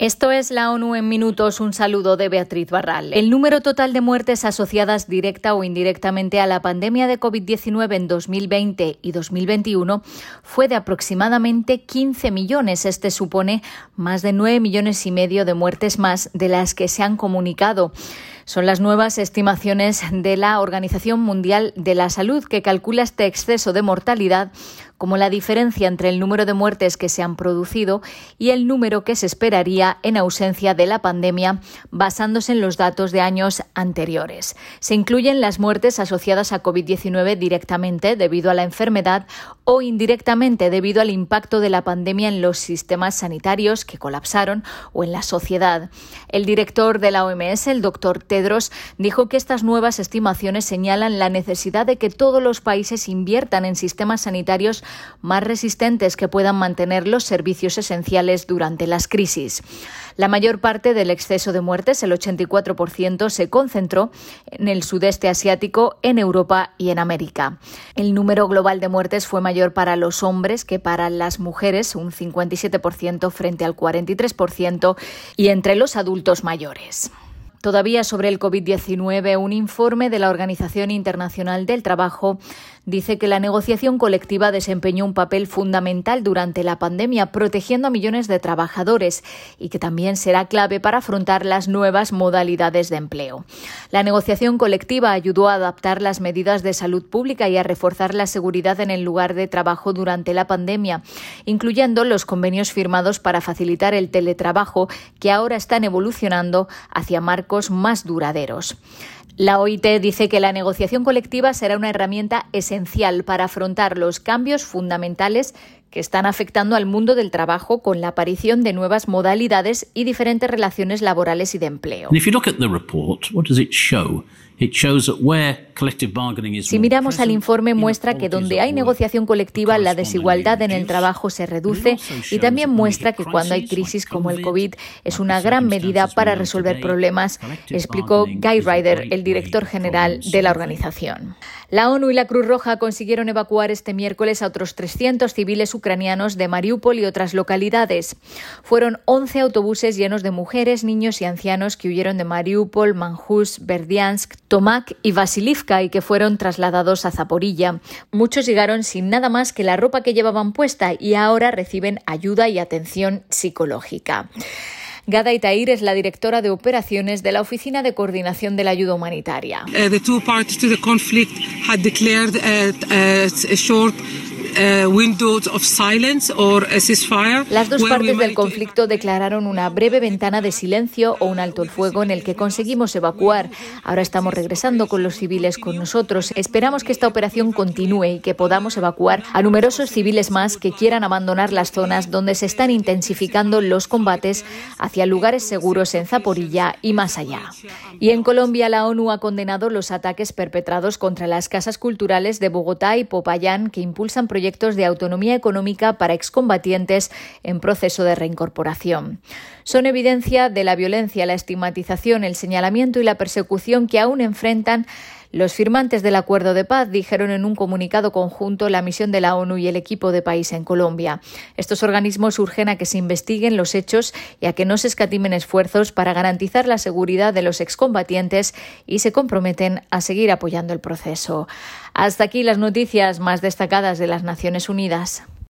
Esto es la ONU en minutos. Un saludo de Beatriz Barral. El número total de muertes asociadas directa o indirectamente a la pandemia de COVID-19 en 2020 y 2021 fue de aproximadamente 15 millones. Este supone más de 9 millones y medio de muertes más de las que se han comunicado. Son las nuevas estimaciones de la Organización Mundial de la Salud que calcula este exceso de mortalidad como la diferencia entre el número de muertes que se han producido y el número que se esperaría en ausencia de la pandemia, basándose en los datos de años anteriores. Se incluyen las muertes asociadas a COVID-19 directamente debido a la enfermedad o indirectamente debido al impacto de la pandemia en los sistemas sanitarios que colapsaron o en la sociedad. El director de la OMS, el doctor Tedros, dijo que estas nuevas estimaciones señalan la necesidad de que todos los países inviertan en sistemas sanitarios más resistentes que puedan mantener los servicios esenciales durante las crisis. La mayor parte del exceso de muertes, el 84%, se concentró en el sudeste asiático, en Europa y en América. El número global de muertes fue mayor para los hombres que para las mujeres, un 57% frente al 43%, y entre los adultos mayores. Todavía sobre el COVID-19, un informe de la Organización Internacional del Trabajo dice que la negociación colectiva desempeñó un papel fundamental durante la pandemia, protegiendo a millones de trabajadores y que también será clave para afrontar las nuevas modalidades de empleo. La negociación colectiva ayudó a adaptar las medidas de salud pública y a reforzar la seguridad en el lugar de trabajo durante la pandemia, incluyendo los convenios firmados para facilitar el teletrabajo que ahora están evolucionando hacia marcos más duraderos. La OIT dice que la negociación colectiva será una herramienta esencial para afrontar los cambios fundamentales que están afectando al mundo del trabajo con la aparición de nuevas modalidades y diferentes relaciones laborales y de empleo. Si miramos al informe muestra que donde hay negociación colectiva la desigualdad en el trabajo se reduce y también muestra que cuando hay crisis como el COVID es una gran medida para resolver problemas, explicó Guy Ryder, el director general de la organización. La ONU y la Cruz Roja consiguieron evacuar este miércoles a otros 300 civiles ucranianos de Mariupol y otras localidades. Fueron 11 autobuses llenos de mujeres, niños y ancianos que huyeron de Mariupol, Manjus, Berdiansk, Tomak y Vasilivka y que fueron trasladados a Zaporilla. Muchos llegaron sin nada más que la ropa que llevaban puesta y ahora reciben ayuda y atención psicológica. Gada Itair es la directora de operaciones de la Oficina de Coordinación de la Ayuda Humanitaria. Uh, Uh, Las dos partes del conflicto declararon una breve ventana de silencio o un alto el fuego en el que conseguimos evacuar. Ahora estamos regresando con los civiles con nosotros. Esperamos que esta operación continúe y que podamos evacuar a numerosos civiles más que quieran abandonar las zonas donde se están intensificando los combates hacia lugares seguros en Zaporilla y más allá. Y en Colombia la ONU ha condenado los ataques perpetrados contra las casas culturales de Bogotá y Popayán que impulsan proyectos proyectos de autonomía económica para excombatientes en proceso de reincorporación. Son evidencia de la violencia, la estigmatización, el señalamiento y la persecución que aún enfrentan los firmantes del acuerdo de paz dijeron en un comunicado conjunto la misión de la ONU y el equipo de país en Colombia. Estos organismos urgen a que se investiguen los hechos y a que no se escatimen esfuerzos para garantizar la seguridad de los excombatientes y se comprometen a seguir apoyando el proceso. Hasta aquí las noticias más destacadas de las Naciones Unidas.